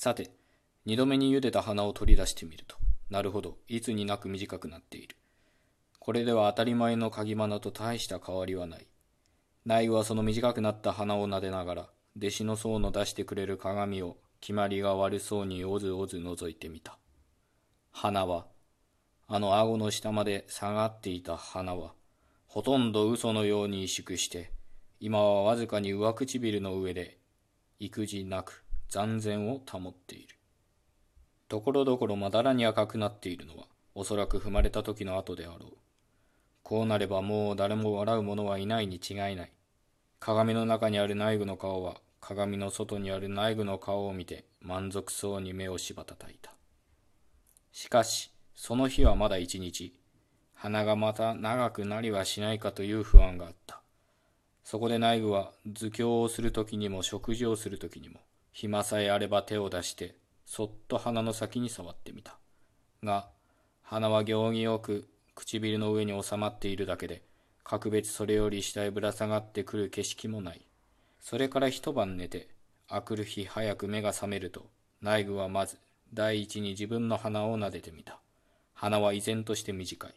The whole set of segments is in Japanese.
さて、二度目に茹でた花を取り出してみると、なるほど、いつになく短くなっている。これでは当たり前の鍵花と大した変わりはない。内具はその短くなった花を撫でながら、弟子の僧の出してくれる鏡を決まりが悪そうにおずおず覗いてみた。花は、あの顎の下まで下がっていた花は、ほとんど嘘のように萎縮して、今はわずかに上唇の上で、育児なく残然を保っている。ところどころまだらに赤くなっているのは、おそらく踏まれた時の後であろう。こうなればもう誰も笑う者はいないに違いない。鏡の中にある内具の顔は、鏡の外にある内具の顔を見て満足そうに目をしばたたいた。しかし、その日はまだ一日、鼻がまた長くなりはしないかという不安があった。そこで内具は図教をするときにも食事をするときにも、暇さえあれば手を出して、そっと鼻の先に触ってみた。が、鼻は行儀よく唇の上に収まっているだけで、格別それより下へぶら下がってくる景色もない。それから一晩寝て、あくる日早く目が覚めると、内具はまず、第一に自分の鼻を撫でてみた。鼻は依然として短い。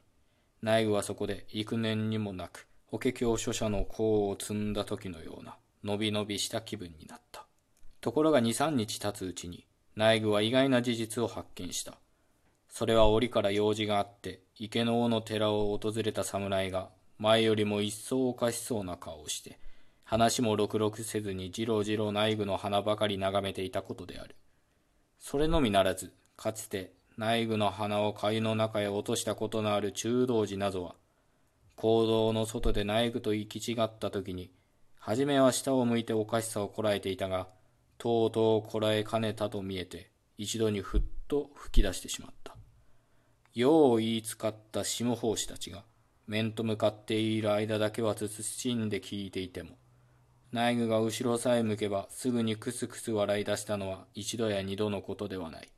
内具はそこで幾年にもなく、法華経書者の甲を積んだ時のような、のびのびした気分になった。ところが二三日経つうちに、内具は意外な事実を発見した。それは折から用事があって、池の王の寺を訪れた侍が、前よりも一層おかしそうな顔をして、話もろくろくせずにじろじろ内具の花ばかり眺めていたことである。それのみならず、かつて内具の花を粥の中へ落としたことのある中道寺などは、行動の外で内具と行き違った時に、初めは下を向いておかしさをこらえていたが、とうとうこらえかねたと見えて、一度にふっと吹き出してしまった。よう言いつかった下法師たちが、面と向かっている間だけは慎んで聞いていても、内具が後ろさえ向けばすぐにクスクス笑い出したのは一度や二度のことではない。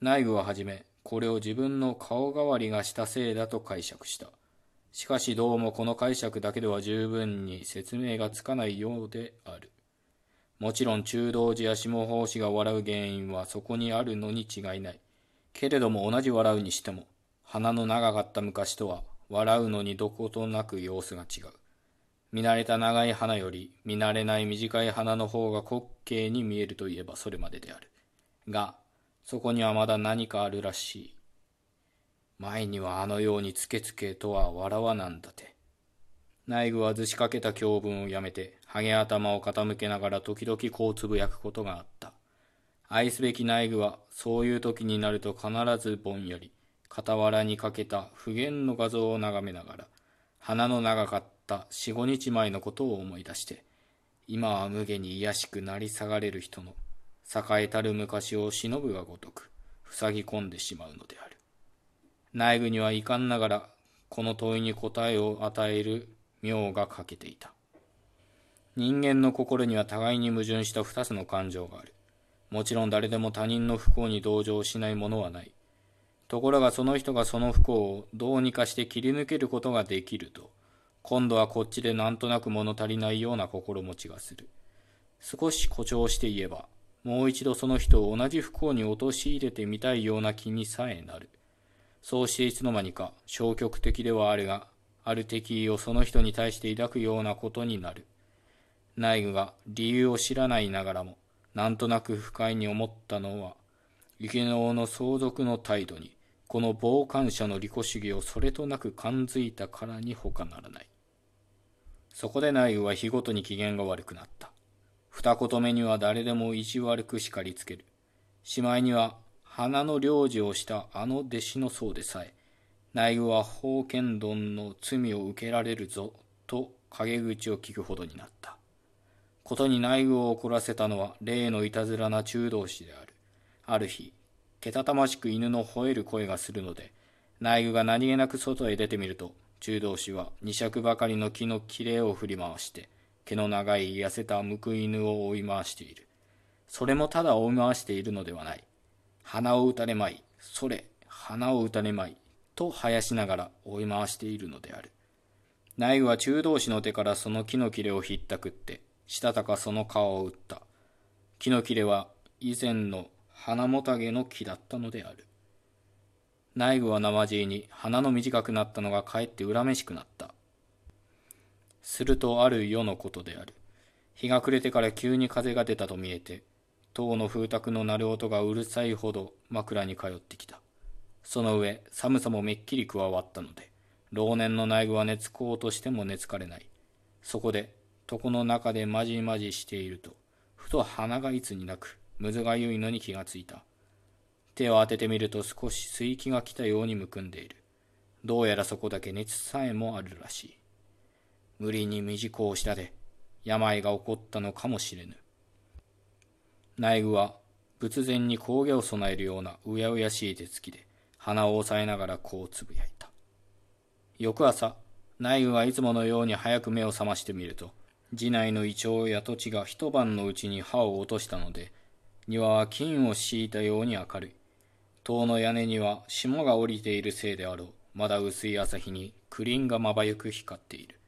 内具ははじめ、これを自分の顔代わりがしたせいだと解釈した。しかしどうもこの解釈だけでは十分に説明がつかないようである。もちろん中道寺や下法師が笑う原因はそこにあるのに違いない。けれども同じ笑うにしても、鼻の長かった昔とは笑うのにどことなく様子が違う。見慣れた長い鼻より見慣れない短い鼻の方が滑稽に見えるといえばそれまでである。が、そこにはまだ何かあるらしい。前にはあのようにつけつけとは笑わなんだて。内具は図しかけた教文をやめて、ハゲ頭を傾けながら時々こうつぶやくことがあった。愛すべき内具は、そういう時になると必ずぼんやり、傍らにかけた普賢の画像を眺めながら、鼻の長かった四五日前のことを思い出して、今は無下に癒しくなり下がれる人の栄えたる昔を忍ぶがごとく、塞ぎ込んでしまうのである。内部には遺憾ながら、この問いに答えを与える妙が欠けていた。人間の心には互いに矛盾した二つの感情がある。もちろん誰でも他人の不幸に同情しないものはない。ところがその人がその不幸をどうにかして切り抜けることができると、今度はこっちでなんとなく物足りないような心持ちがする。少し誇張して言えば、もう一度その人を同じ不幸に陥れてみたいような気にさえなる。そうしていつの間にか消極的ではあるが、ある敵意をその人に対して抱くようなことになる。内具が理由を知らないながらも、なんとなく不快に思ったのは、池能の相続の態度に、この傍観者の利己主義をそれとなく感づいたからに他ならない。そこで内具は日ごとに機嫌が悪くなった。二言目には誰でも意地悪く叱りつける。しまいには花の領事をしたあの弟子の僧でさえ、内具は宝剣丼の罪を受けられるぞ、と陰口を聞くほどになった。ことに内具を怒らせたのは例のいたずらな中道士である。ある日、けたたましく犬の吠える声がするので、内具が何気なく外へ出てみると、中道士は二尺ばかりの木の切れを振り回して、毛の長い痩せた報い犬を追い回している。それもただ追い回しているのではない。鼻を打たれまい、それ、鼻を打たれまい、と生やしながら追い回しているのである。内具は中道士の手からその木の切れをひったくって、したたかその顔を打った。木の切れは以前の花もたげの木だったのである。内具は生地に鼻の短くなったのがかえって恨めしくなった。するとある夜のことである。日が暮れてから急に風が出たと見えて、塔の風卓の鳴る音がうるさいほど枕に通ってきた。その上、寒さもめっきり加わったので、老年の内具は寝つこうとしても寝つかれない。そこで、床の中でまじまじしていると、ふと鼻がいつになく、むずがゆいのに気がついた。手を当ててみると少し水気が来たようにむくんでいる。どうやらそこだけ熱さえもあるらしい。無理に短をしたで、病が起こったのかもしれぬ。内具は仏前に工芸を備えるようなうやうやしい手つきで鼻を押さえながらこうつぶやいた。翌朝、内具はいつものように早く目を覚ましてみると、寺内のイチョウや土地が一晩のうちに歯を落としたので、庭は金を敷いたように明るい。塔の屋根には霜が降りているせいであろう。まだ薄い朝日にクリンがまばゆく光っている。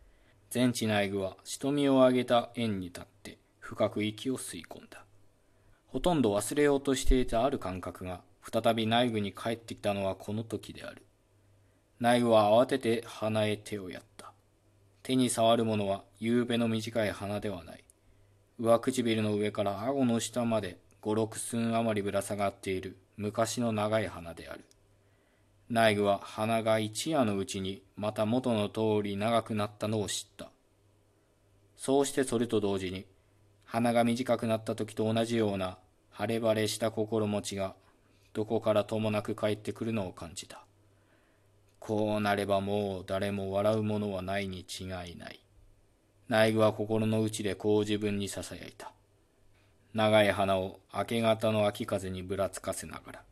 全地内具は瞳を上げた円に立って深く息を吸い込んだ。ほとんど忘れようとしていたある感覚が再び内具に帰ってきたのはこの時である。内具は慌てて鼻へ手をやった。手に触るものは夕べの短い鼻ではない。上唇の上から顎の下まで五六寸余りぶら下がっている昔の長い鼻である。内具は鼻が一夜のうちにまた元の通り長くなったのを知った。そうしてそれと同時に、鼻が短くなった時と同じような晴れ晴れした心持ちがどこからともなく帰ってくるのを感じた。こうなればもう誰も笑うものはないに違いない。内具は心の内でこう自分に囁いた。長い花を明け方の秋風にぶらつかせながら。